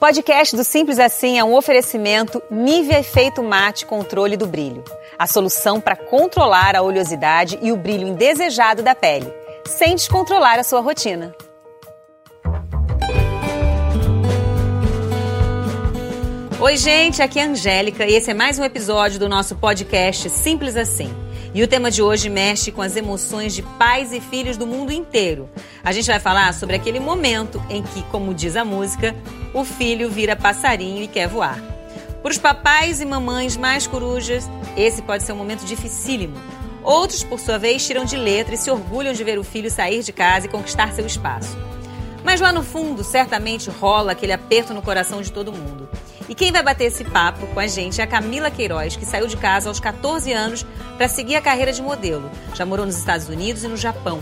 podcast do Simples Assim é um oferecimento Nivea Efeito Mate Controle do Brilho. A solução para controlar a oleosidade e o brilho indesejado da pele, sem descontrolar a sua rotina. Oi, gente, aqui é a Angélica e esse é mais um episódio do nosso podcast Simples Assim. E o tema de hoje mexe com as emoções de pais e filhos do mundo inteiro. A gente vai falar sobre aquele momento em que, como diz a música, o filho vira passarinho e quer voar. Para os papais e mamães mais corujas, esse pode ser um momento dificílimo. Outros, por sua vez, tiram de letra e se orgulham de ver o filho sair de casa e conquistar seu espaço. Mas lá no fundo, certamente rola aquele aperto no coração de todo mundo. E quem vai bater esse papo com a gente é a Camila Queiroz, que saiu de casa aos 14 anos para seguir a carreira de modelo. Já morou nos Estados Unidos e no Japão,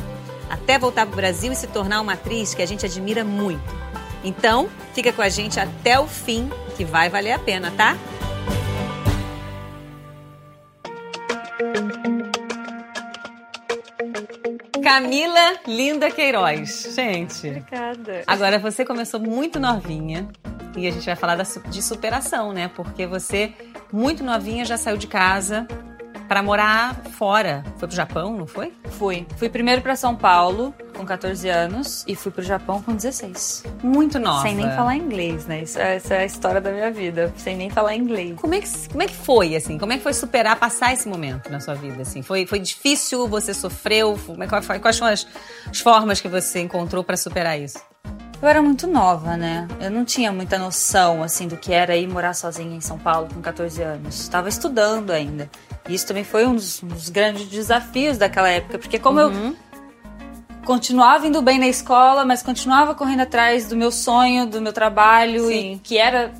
até voltar para o Brasil e se tornar uma atriz que a gente admira muito. Então, fica com a gente até o fim, que vai valer a pena, tá? Camila Linda Queiroz. Gente. Obrigada. Agora, você começou muito novinha e a gente vai falar de superação, né? Porque você, muito novinha, já saiu de casa para morar fora. Foi pro Japão, não foi? Fui. Fui primeiro para São Paulo, com 14 anos, e fui pro Japão com 16. Muito nova. Sem nem falar inglês, né? Isso, essa é a história da minha vida. Sem nem falar inglês. Como é que, como é que foi, assim? Como é que foi superar, passar esse momento na sua vida, assim? Foi, foi difícil? Você sofreu? Como é, quais são as, as formas que você encontrou para superar isso? Eu era muito nova, né? Eu não tinha muita noção, assim, do que era ir morar sozinha em São Paulo com 14 anos. Estava estudando ainda. E isso também foi um dos, um dos, grandes desafios daquela época, porque como uhum. eu continuava indo bem na escola, mas continuava correndo atrás do meu sonho, do meu trabalho, Sim. e que era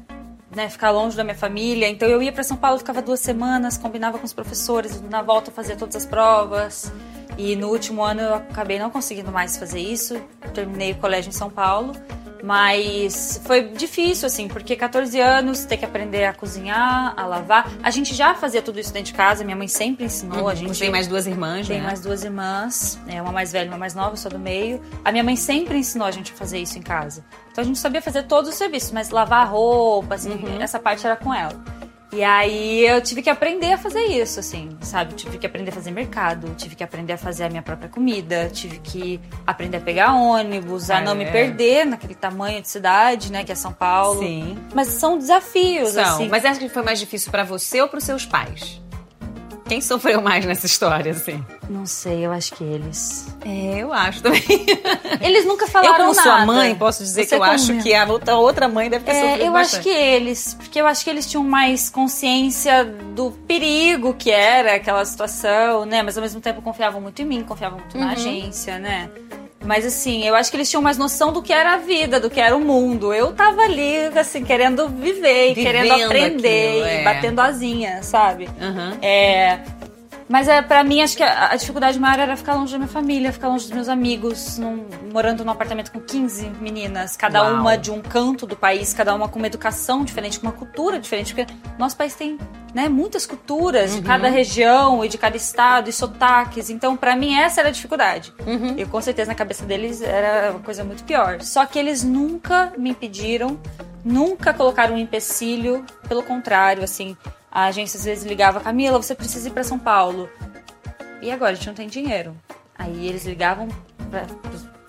né, ficar longe da minha família. Então eu ia para São Paulo, ficava duas semanas, combinava com os professores, na volta fazia todas as provas. E no último ano eu acabei não conseguindo mais fazer isso. Terminei o colégio em São Paulo. Mas foi difícil, assim, porque 14 anos, ter que aprender a cozinhar, a lavar. A gente já fazia tudo isso dentro de casa, minha mãe sempre ensinou. Uhum. A gente tem mais duas irmãs, tem né? mais duas irmãs, é, uma mais velha e uma mais nova, sou do meio. A minha mãe sempre ensinou a gente a fazer isso em casa. Então a gente sabia fazer todos os serviços, mas lavar roupa, assim, uhum. essa parte era com ela. E aí eu tive que aprender a fazer isso, assim, sabe? Tive que aprender a fazer mercado, tive que aprender a fazer a minha própria comida, tive que aprender a pegar ônibus, a é. não me perder naquele tamanho de cidade, né, que é São Paulo. Sim. Mas são desafios, são. assim. Mas acha que foi mais difícil para você ou para os seus pais? Quem sofreu mais nessa história, assim? Não sei, eu acho que eles. É, eu acho também. Eles nunca falaram nada. Eu, como nada. sua mãe, posso dizer Você que eu acho que a outra, outra mãe deve ter é, sofrido Eu bastante. acho que eles, porque eu acho que eles tinham mais consciência do perigo que era aquela situação, né? Mas ao mesmo tempo confiavam muito em mim, confiavam muito uhum. na agência, né? Mas assim, eu acho que eles tinham mais noção do que era a vida, do que era o mundo. Eu tava ali, assim, querendo viver, Vivendo querendo aprender, aquilo, é. batendo asinha, sabe? Uhum. É. Mas é, para mim, acho que a, a, dificuldade maior era ficar longe da minha família, ficar longe dos meus amigos, num, morando num apartamento com 15 meninas, cada Uau. uma de um canto do país, cada uma com uma educação diferente, com uma cultura diferente, porque nosso país tem né, muitas culturas Uhum. de cada região e de cada estado e sotaques. Então, para mim, essa era a dificuldade. Uhum. E com certeza na cabeça deles era uma coisa muito pior. Só que eles nunca me impediram, nunca colocaram um empecilho, pelo contrário, assim. A agência às vezes ligava, Camila, você precisa ir para São Paulo. E agora, a gente não tem dinheiro. Aí eles ligavam para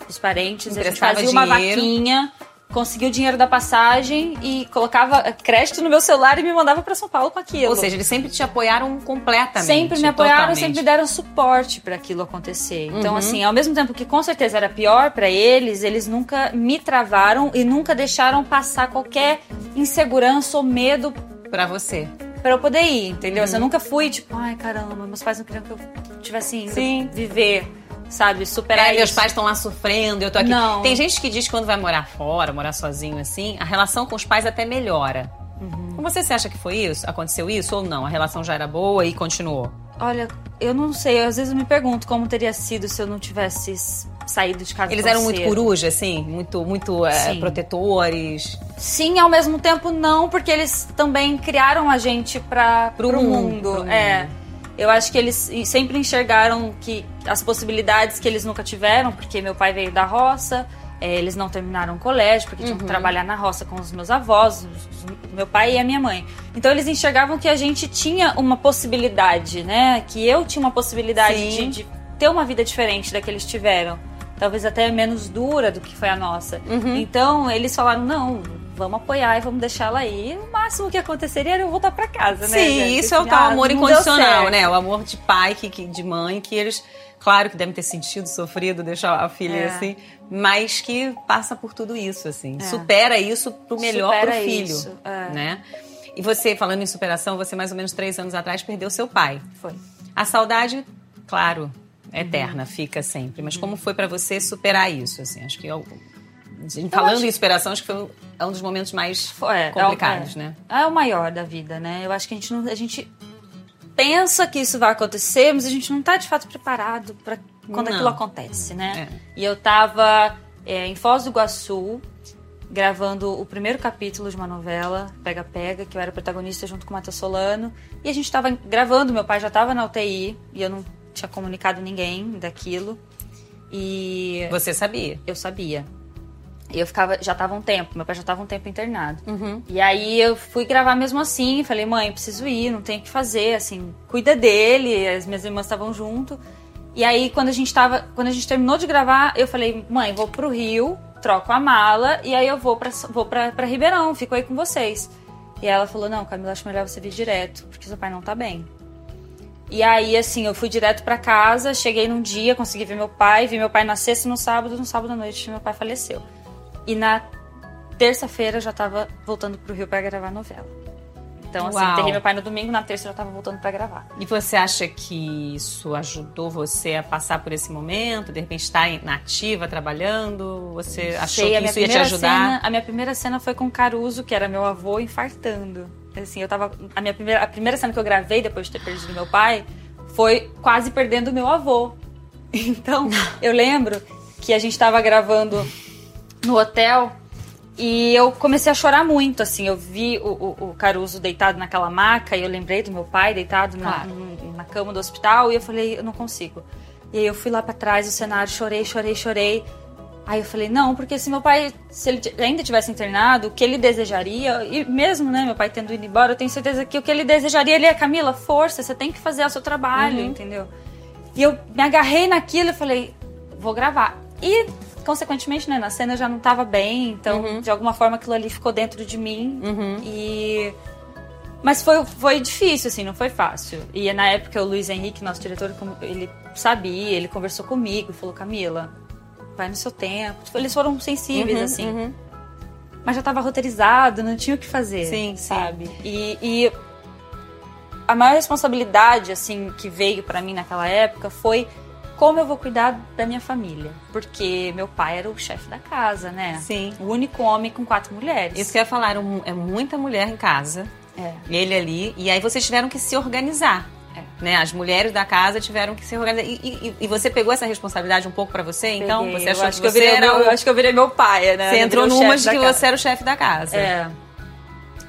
os parentes, a gente uma vaquinha, conseguia o dinheiro da passagem e colocava crédito no meu celular e me mandava para São Paulo com aquilo. Ou seja, eles sempre te apoiaram completamente. Sempre me apoiaram, totalmente. sempre me deram suporte para aquilo acontecer. Então, Uhum. assim, ao mesmo tempo que com certeza era pior para eles, eles nunca me travaram e nunca deixaram passar qualquer insegurança ou medo Pra você. Para eu poder ir, entendeu? Uhum. Assim, eu nunca fui tipo, ai caramba, meus pais não queriam que eu tivesse indo Sim. viver, sabe, superar É, isso. meus pais estão lá sofrendo, eu tô aqui. Não. Tem gente que diz que quando vai morar fora, morar sozinho assim, a relação com os pais até melhora. Uhum. Com você, você acha que foi isso? Aconteceu isso ou não? A relação já era boa e continuou? Olha, eu não sei, às vezes eu me pergunto como teria sido se eu não tivesse saído de casa Eles eram muito cedo. coruja, assim? Muito, muito é, Sim. protetores? Sim, ao mesmo tempo não, porque eles também criaram a gente para pro, mundo, mundo. pro É. mundo. Eu acho que eles sempre enxergaram que as possibilidades que eles nunca tiveram, porque meu pai veio da roça, É, eles não terminaram o colégio porque tinham que trabalhar na roça com os meus avós, os- meu pai e a minha mãe. Então eles enxergavam que a gente tinha uma possibilidade, né? Que eu tinha uma possibilidade de, de ter uma vida diferente da que eles tiveram. Talvez até menos dura do que foi a nossa. Então eles falaram: não, vamos apoiar e vamos deixar ela aí. O máximo que aconteceria era eu voltar pra casa, né? Sim, gente? isso é o Assim, tal ah, amor incondicional, né? O amor de pai, que, que- de mãe, que eles, claro que devem ter sentido, sofrido, deixar a filha É. assim, mas que passa por tudo isso, assim. É. Supera isso pro melhor Supera pro filho, isso, é. né? E você, falando em superação, você mais ou menos três anos atrás perdeu seu pai. Foi. A saudade, claro, Uhum. Eterna, fica sempre. Mas como foi pra você superar isso, assim? Acho que eu, falando acho- em superação, acho que foi um, é um dos momentos mais Foi, é, complicados, é, né? É o maior da vida, né? Eu acho que a gente não. A gente pensa que isso vai acontecer, mas a gente não tá de fato preparado para quando Não. aquilo acontece, né? É. E eu tava é, em Foz do Iguaçu, gravando o primeiro capítulo de uma novela, Pega Pega, que eu era protagonista junto com o Matheus Solano. E a gente tava gravando, meu pai já tava na UTI, e eu não tinha comunicado ninguém daquilo. E Você sabia. eu sabia. E eu ficava, já tava um tempo, meu pai já tava um tempo internado. Uhum. E aí eu fui gravar mesmo assim, falei, mãe, preciso ir, não tem o que fazer, assim, cuida dele, as minhas irmãs estavam junto. E aí quando a gente tava, quando a gente terminou de gravar, eu falei, mãe, vou pro Rio, troco a mala e aí eu vou pra, vou pra, pra Ribeirão, fico aí com vocês. E ela falou, não, Camila, acho melhor você vir direto, porque seu pai não tá bem. E aí, assim, eu fui direto pra casa, cheguei num dia, consegui ver meu pai, vi meu pai na sexta e no sábado, no sábado à noite meu pai faleceu. E na terça-feira já tava voltando pro Rio pra gravar novela. Então, assim, Uau. enterrei meu pai no domingo, na terça eu já tava voltando pra gravar. E você acha que isso ajudou você a passar por esse momento? De repente estar na ativa, trabalhando? Você achou Sei, que isso ia te ajudar? Cena, a minha primeira cena foi com Caruso, que era meu avô, infartando. Assim, eu tava. A minha primeira, a primeira cena que eu gravei depois de ter perdido meu pai foi quase perdendo meu avô. Então, eu lembro que a gente tava gravando no hotel e eu comecei a chorar muito, assim. Eu vi o, o- o Caruso deitado naquela maca e eu lembrei do meu pai deitado na, Claro. na cama do hospital e eu falei, eu não consigo. E aí eu fui lá pra trás do cenário, chorei, chorei, chorei. Aí eu falei, não, porque se meu pai, se ele ainda tivesse internado, o que ele desejaria, e mesmo, né, meu pai tendo ido embora, eu tenho certeza que o que ele desejaria, ele é, Camila, força, você tem que fazer o seu trabalho, entendeu? E eu me agarrei naquilo e falei, vou gravar. E, consequentemente, né, na cena eu já não tava bem, então, de alguma forma, aquilo ali ficou dentro de mim. E... Mas foi, foi difícil, assim, não foi fácil. E na época o Luiz Henrique, nosso diretor, ele sabia, ele conversou comigo, falou, Camila, vai no seu tempo. Tipo, Eles foram sensíveis, Uhum, assim. uhum. Mas já tava roteirizado, não tinha o que fazer. Sim, sabe? E, e a maior responsabilidade, assim, que veio pra mim naquela época foi como eu vou cuidar da minha família. Porque meu pai era o chefe da casa, né? Sim. O único homem com quatro mulheres. Isso que eu ia falar, é muita mulher em casa, É. ele ali, e aí vocês tiveram que se organizar. Né? As mulheres da casa tiveram que se organizar. E, e- e você pegou essa responsabilidade um pouco pra você? Então, Peguei. você achou eu acho que eu você virei era meu, eu acho que eu virei meu pai, né? Você Eu entrou numa de que casa. você era o chefe da casa. É.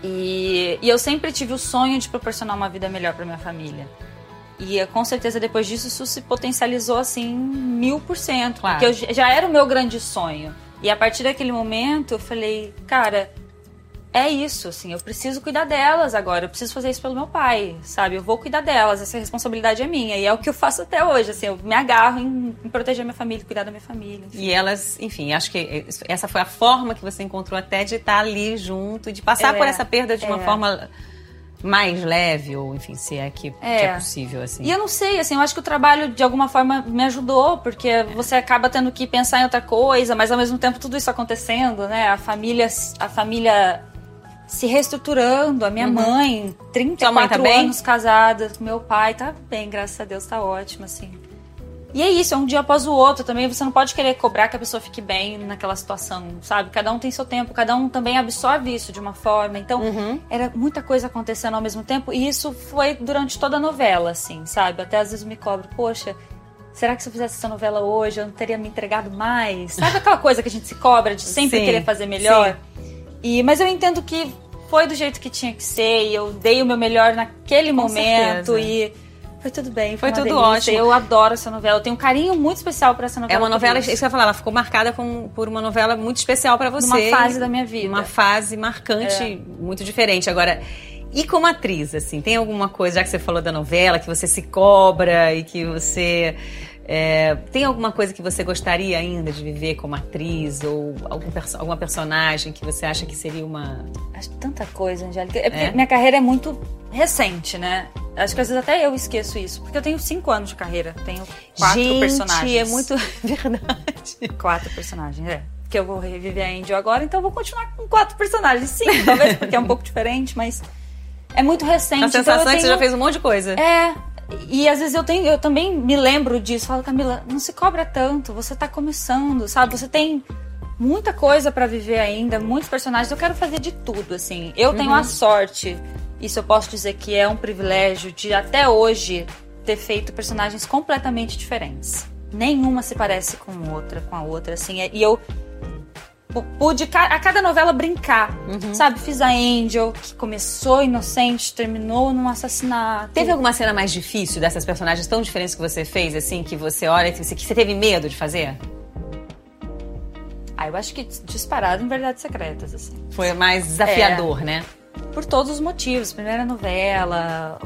E, e eu sempre tive o sonho de proporcionar uma vida melhor pra minha família. E com certeza depois disso isso se potencializou assim mil por cento. Claro. Porque eu já era o meu grande sonho. E a partir daquele momento eu falei, cara, é isso, assim, eu preciso cuidar delas agora, eu preciso fazer isso pelo meu pai, sabe? Eu vou cuidar delas, essa responsabilidade é minha. E é o que eu faço até hoje, assim, eu me agarro em, em proteger minha família, cuidar da minha família. E elas, enfim, acho que essa foi a forma que você encontrou até de estar ali junto, de passar É, por essa perda de uma é. forma mais leve, ou enfim, se é que que é, É. possível, assim. E eu não sei, assim, eu acho que o trabalho de alguma forma me ajudou, porque você acaba tendo que pensar em outra coisa, mas ao mesmo tempo tudo isso acontecendo, né? A família, a família se reestruturando, a minha mãe, 34 Sua mãe tá bem? anos casada, meu pai tá bem, graças a Deus, tá ótimo, assim. E é isso, é um dia após o outro também. Você não pode querer cobrar que a pessoa fique bem naquela situação, sabe? Cada um tem seu tempo, cada um também absorve isso de uma forma. Então, era muita coisa acontecendo ao mesmo tempo. E isso foi durante toda a novela, assim, sabe? Até às vezes me cobro, poxa, será que se eu fizesse essa novela hoje eu não teria me entregado mais? Sabe aquela coisa que a gente se cobra de sempre Sim, querer fazer melhor? E, mas eu entendo que foi do jeito que tinha que ser e eu dei o meu melhor naquele Com momento certeza. e Foi tudo bem, foi, Foi uma tudo delícia. ótimo. Eu adoro essa novela. Eu tenho um carinho muito especial por essa novela. É uma novela, isso. que eu ia falar, ela ficou marcada com- por uma novela muito especial pra você. Numa fase da minha vida. Uma fase marcante, É. muito diferente. Agora, e como atriz, assim, tem alguma coisa, já que você falou da novela, que você se cobra e que você. É, tem alguma coisa que você gostaria ainda de viver como atriz? Ou algum perso- alguma personagem que você acha que seria uma. Acho tanta coisa, Angélica. É porque É? minha carreira é muito recente, né? Acho que às vezes até eu esqueço isso. Porque eu tenho cinco anos de carreira. Tenho quatro Gente, personagens. é muito verdade. Quatro personagens, é. Porque eu vou reviver a Angel agora, então eu vou continuar com quatro personagens. Sim, talvez porque é um pouco diferente, mas é muito recente. A então sensação eu é que você tenho- já fez um monte de coisa. É. E às vezes eu tenho, eu também me lembro disso. Falo, Camila, não se cobra tanto, você tá começando, sabe? Você tem muita coisa pra viver ainda, muitos personagens. Eu quero fazer de tudo, assim. Eu tenho a sorte, isso eu posso dizer que é um privilégio, de até hoje ter feito personagens completamente diferentes. Nenhuma se parece com outra, com a outra, assim. E eu pude a cada novela brincar, sabe? Fiz a Angel, que começou inocente, terminou num assassinato. Teve alguma cena mais difícil dessas personagens tão diferentes que você fez, assim, que você olha e que você, teve medo de fazer? Ah, eu acho que disparado em Verdades Secretas, assim. Foi mais desafiador, né? Por todos os motivos. Primeira novela,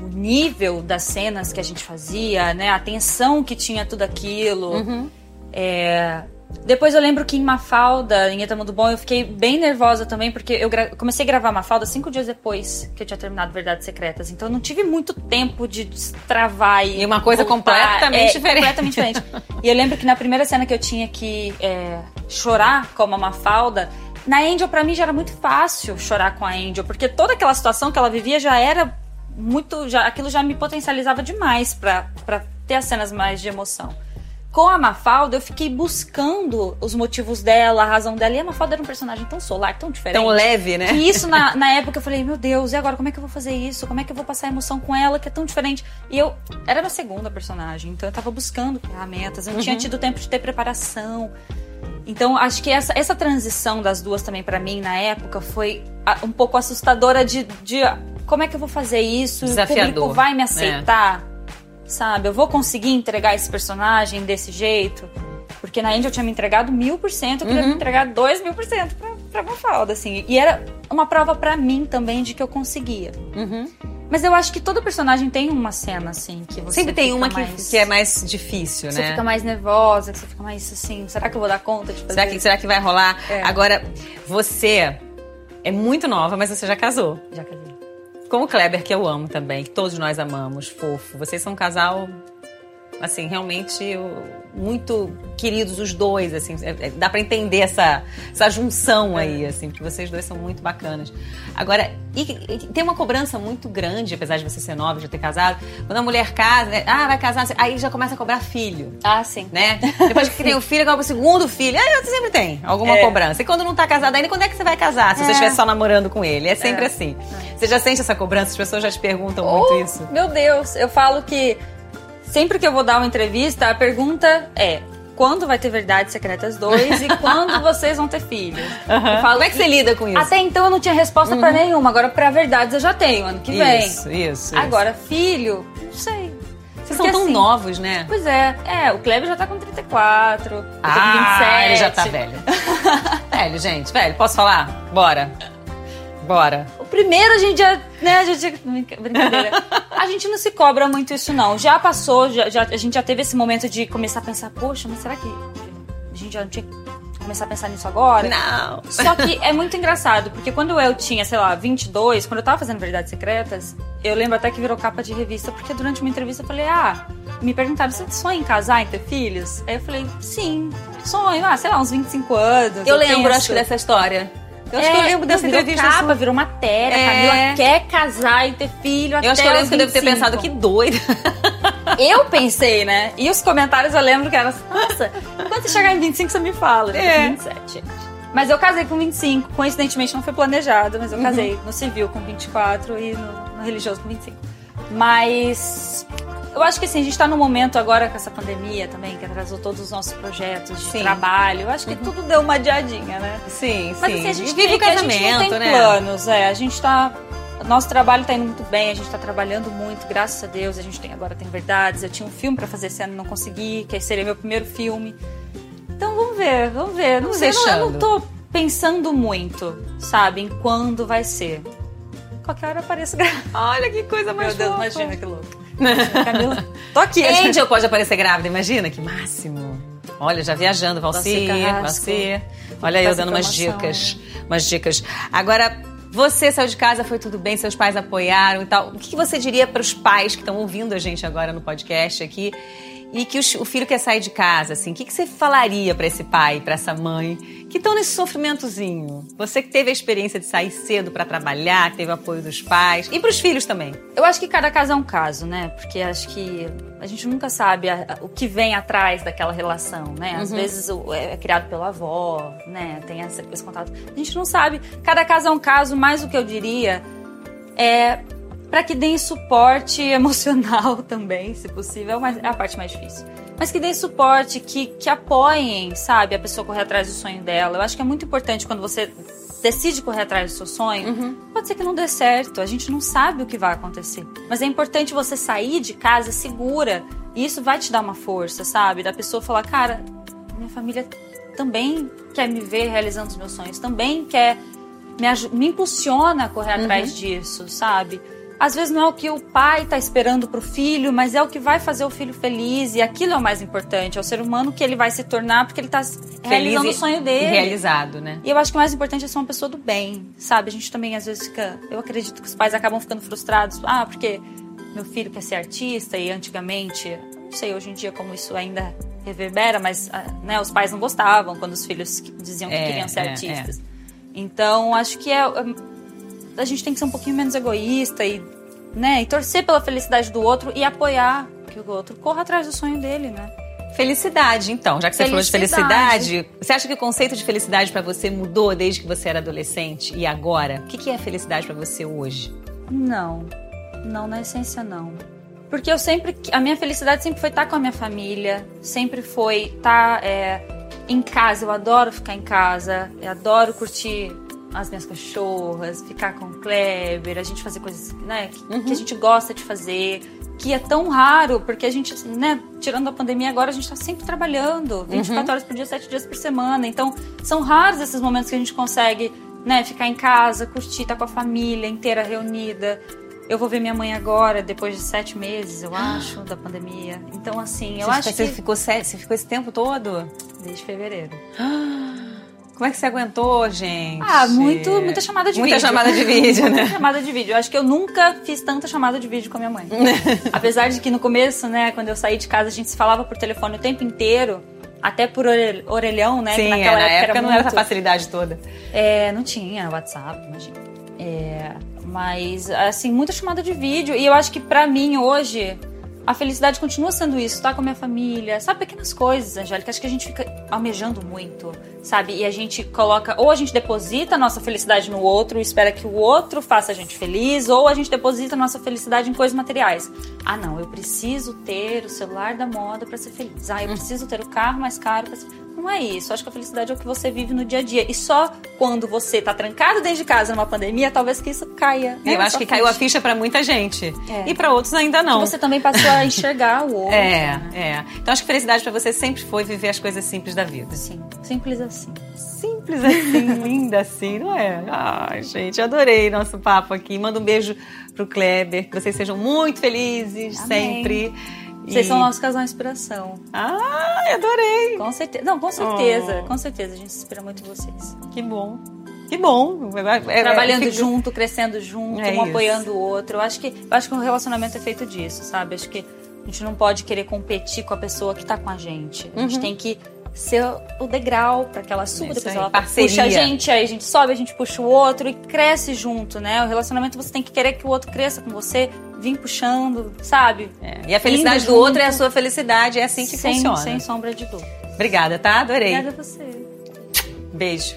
o, o nível das cenas que a gente fazia, né? A tensão que tinha tudo aquilo. Uhum. É, Depois eu lembro que em Mafalda, em Etamundo Bom, eu fiquei bem nervosa também, porque eu comecei a gravar Mafalda cinco dias depois que eu tinha terminado Verdades Secretas. Então eu não tive muito tempo de destravar e. E uma coisa voltar. completamente É, diferente. Completamente diferente. E eu lembro que na primeira cena que eu tinha que é, chorar como a Mafalda, na Angel pra mim já era muito fácil chorar com a Angel, porque toda aquela situação que ela vivia já era muito. Já, aquilo já me potencializava demais pra ter as cenas mais de emoção. Com a Mafalda, eu fiquei buscando os motivos dela, a razão dela. E a Mafalda era um personagem tão solar, tão diferente. Tão leve, né? E isso, na, na época, eu falei, meu Deus, e agora como é que eu vou fazer isso? Como é que eu vou passar emoção com ela, que é tão diferente? E eu, era minha segunda personagem, então eu tava buscando ferramentas, eu não tinha tido tempo de ter preparação. Então, acho que essa, essa transição das duas também, pra mim, na época, foi ah, um pouco assustadora de, de ah, como é que eu vou fazer isso? Desafiador, O público vai me é. Sabe? Eu vou conseguir entregar esse personagem desse jeito? Porque na Angel eu tinha me entregado mil por cento, eu queria me entregar dois mil por cento pra, pra Mafalda, assim. E era uma prova pra mim também de que eu conseguia. Uhum. Mas eu acho que todo personagem tem uma cena, assim, que você Sempre tem uma que, mais- que é mais difícil, Você né? fica mais nervosa, que você fica mais assim, será que eu vou dar conta de fazer? Será que, será que vai rolar? É. Agora, você é muito nova, mas você já casou. Já casei. Com o Kleber, que eu amo também, que todos nós amamos, fofo. Vocês são um casal, assim, realmente muito queridos os dois, assim. é- é- dá pra entender essa, essa junção aí, assim, porque vocês dois são muito bacanas. Agora, e, e tem uma cobrança muito grande, apesar de você ser nova, de ter casado, quando a mulher casa, né? Ah, vai casar, aí já começa a cobrar filho Ah, sim. né? Depois que tem o filho, acaba o segundo filho. Aí sempre tem alguma É. cobrança. E quando não tá casado ainda, quando é que você vai casar? Se você É. estiver só namorando com ele. É sempre É. assim. Você já sente essa cobrança? As pessoas já te perguntam muito Oh, isso. Meu Deus, eu falo que sempre que eu vou dar uma entrevista, a pergunta é: quando vai ter Verdades Secretas 2 e quando vocês vão ter filhos? Eu falo Como é que você lida com isso? Até então eu não tinha resposta pra nenhuma, agora pra Verdades eu já tenho, ano que vem. Isso, isso. Agora, filho, não sei. Vocês Porque, são tão assim, novos, né? Pois é, é, o Kleber já tá com 34, eu tô com 27. Ah, ele já tá velho. velho, gente, velho. Posso falar? Bora. Bora. Primeiro a gente já, né, a gente, brinca- brincadeira. A gente não se cobra muito isso não. Já passou, já, já- a gente já teve esse momento de começar a pensar, poxa, mas será que a gente já não tinha que começar a pensar nisso agora? Não. Só que é muito engraçado, porque quando eu tinha, sei lá, 22, quando eu tava fazendo Verdades Secretas, eu lembro até que virou capa de revista, porque durante uma entrevista eu falei, ah, me perguntaram, você sonha em casar, em ter filhos? Aí eu falei, sim, sonho, ah, sei lá, uns 25 anos. Eu lembro, penso. acho que dessa história. Eu acho É, que eu lembro dessa virou entrevista. capa, sua. virou matéria. É. Camila quer casar e ter filho até Eu acho que eu lembro que eu devo ter 25. pensado que doida. Eu pensei, né? E os comentários eu lembro que era assim, nossa, quando você chegar em 25 você me fala. É. com 27. Mas eu casei com 25. Coincidentemente não foi planejado, mas eu Uhum. casei no civil com 24 e no, no religioso com 25. Mas eu acho que assim, a gente tá num momento agora com essa pandemia também, que atrasou todos os nossos projetos de Sim. Uhum. trabalho. Eu acho que tudo deu uma adiadinha, né? Sim, sim. Mas assim, a gente vive o que a casamento, gente não tem né? planos, é. A gente tá nosso trabalho está indo muito bem, a gente está trabalhando muito, graças a Deus. A gente tem agora tem verdades. Eu tinha um filme para fazer esse ano, não consegui, que seria meu primeiro filme. Então vamos ver, vamos ver. Não sei, eu não tô pensando muito, sabe, em quando vai ser. Qualquer hora grávida. Olha que coisa mais Meu Deus, imagina que louco. Camila, tô aqui. Angel pode aparecer grávida, imagina que máximo. Olha, já viajando, Valci, Valci. Olha eu dando umas dicas, umas dicas. Agora, você saiu de casa, foi tudo bem, seus pais apoiaram e tal. O que você diria para os pais que estão ouvindo a gente agora no podcast aqui e que o, filho quer sair de casa, assim, o que, que você falaria para esse pai, para essa mãe, que estão nesse sofrimentozinho? Você que teve a experiência de sair cedo para trabalhar, teve o apoio dos pais e para os filhos também. Eu acho que cada caso é um caso, né? Porque acho que a gente nunca sabe a, a, o que vem atrás daquela relação, né? Às uhum. vezes o, é, é, criado pela avó, né? Tem essa, esse contato. A gente não sabe. Cada caso é um caso, mas o que eu diria é para que deem suporte emocional também, se possível, mas é a parte mais difícil. Mas que deem suporte, que, que apoiem, sabe, a pessoa correr atrás do sonho dela. Eu acho que é muito importante quando você decide correr atrás do seu sonho, uhum. pode ser que não dê certo, a gente não sabe o que vai acontecer. Mas é importante você sair de casa segura, e isso vai te dar uma força, sabe? Da pessoa falar, cara, minha família também quer me ver realizando os meus sonhos, também quer me, me impulsiona a correr uhum. atrás disso, sabe? Às vezes não é o que o pai está esperando para o filho, mas é o que vai fazer o filho feliz e aquilo é o mais importante, é o ser humano que ele vai se tornar porque ele está realizando o sonho dele. Realizado, né? E eu acho que o mais importante é ser uma pessoa do bem, sabe? A gente também às vezes fica, eu acredito que os pais acabam ficando frustrados, ah, porque meu filho quer ser artista e antigamente, não sei hoje em dia como isso ainda reverbera, mas ah, né, os pais não gostavam quando os filhos diziam que é, queriam ser é, artistas. É. Então, acho que é a gente tem que ser um pouquinho menos egoísta e, né, e torcer pela felicidade do outro e apoiar que o outro corra atrás do sonho dele, né? Felicidade, então, já que você falou de felicidade, você acha que o conceito de felicidade para você mudou desde que você era adolescente e agora? O que é felicidade para você hoje? Não, não na essência não, porque eu sempre, a minha felicidade sempre foi estar com a minha família, sempre foi estar é, em casa. Eu adoro ficar em casa, eu adoro curtir as minhas cachorras, ficar com o Kleber, a gente fazer coisas né, que, uhum. que, a gente gosta de fazer, que é tão raro, porque a gente, né, tirando a pandemia agora, a gente está sempre trabalhando, 24 uhum. horas por dia, 7 dias por semana. Então, são raros esses momentos que a gente consegue, né, ficar em casa, curtir, estar tá com a família inteira reunida. Eu vou ver minha mãe agora, depois de sete meses, eu acho, da pandemia. Então, assim, eu acho que... Você ficou, você ficou esse tempo todo? Desde fevereiro. Como é que você aguentou, gente? Ah, muito, muita chamada de muita vídeo. Muita chamada de vídeo, né? muita chamada de vídeo. Eu acho que eu nunca fiz tanta chamada de vídeo com a minha mãe. Apesar de que no começo, né, quando eu saí de casa, a gente se falava por telefone o tempo inteiro. Até por orelhão, né? Sim, que naquela é, na época, época não era essa facilidade toda. É, não tinha WhatsApp, imagina. É, mas, assim, muita chamada de vídeo. E eu acho que pra mim, hoje, a felicidade continua sendo isso, estar tá com a minha família, sabe? Pequenas coisas, Angélica. Acho que a gente fica almejando muito, sabe? E a gente coloca, ou a gente deposita a nossa felicidade no outro e espera que o outro faça a gente feliz, ou a gente deposita a nossa felicidade em coisas materiais. Ah, não, eu preciso ter o celular da moda para ser feliz. Ah, eu preciso ter o carro mais caro para ser feliz. Não é isso. Acho que a felicidade é o que você vive no dia a dia. E só quando você tá trancado dentro de casa numa pandemia, talvez que isso caia. Né, eu acho que ficha. caiu a ficha para muita gente. É. E para outros ainda não. Que você também passou a enxergar o outro. É, né? é. Então acho que felicidade para você sempre foi viver as coisas simples da vida. Sim, simples assim. Simples assim, linda assim, não é? Ai, gente, adorei nosso papo aqui. Manda um beijo pro Kleber, que vocês sejam muito felizes Amém. sempre. Vocês e... são nosso casal inspiração. Ah, adorei! Com certeza. Não, com certeza. Oh. Com certeza. A gente se inspira muito vocês. Que bom. Que bom. É, é, Trabalhando fico... junto, crescendo junto, é um isso. apoiando o outro. Eu acho, que, eu acho que o um relacionamento é feito disso, sabe? Acho que a gente não pode querer competir com a pessoa que tá com a gente. A gente uhum. tem que ser o degrau para que ela suba, depois ela Parceria. puxa a gente, aí a gente sobe, a gente puxa o outro e cresce junto, né? O relacionamento você tem que querer que o outro cresça com você, vir puxando, sabe? É. E a felicidade do outro é a sua felicidade, é assim que sem, funciona. Sem sombra de dúvida. Obrigada, tá? Adorei. Obrigada a você. Beijo.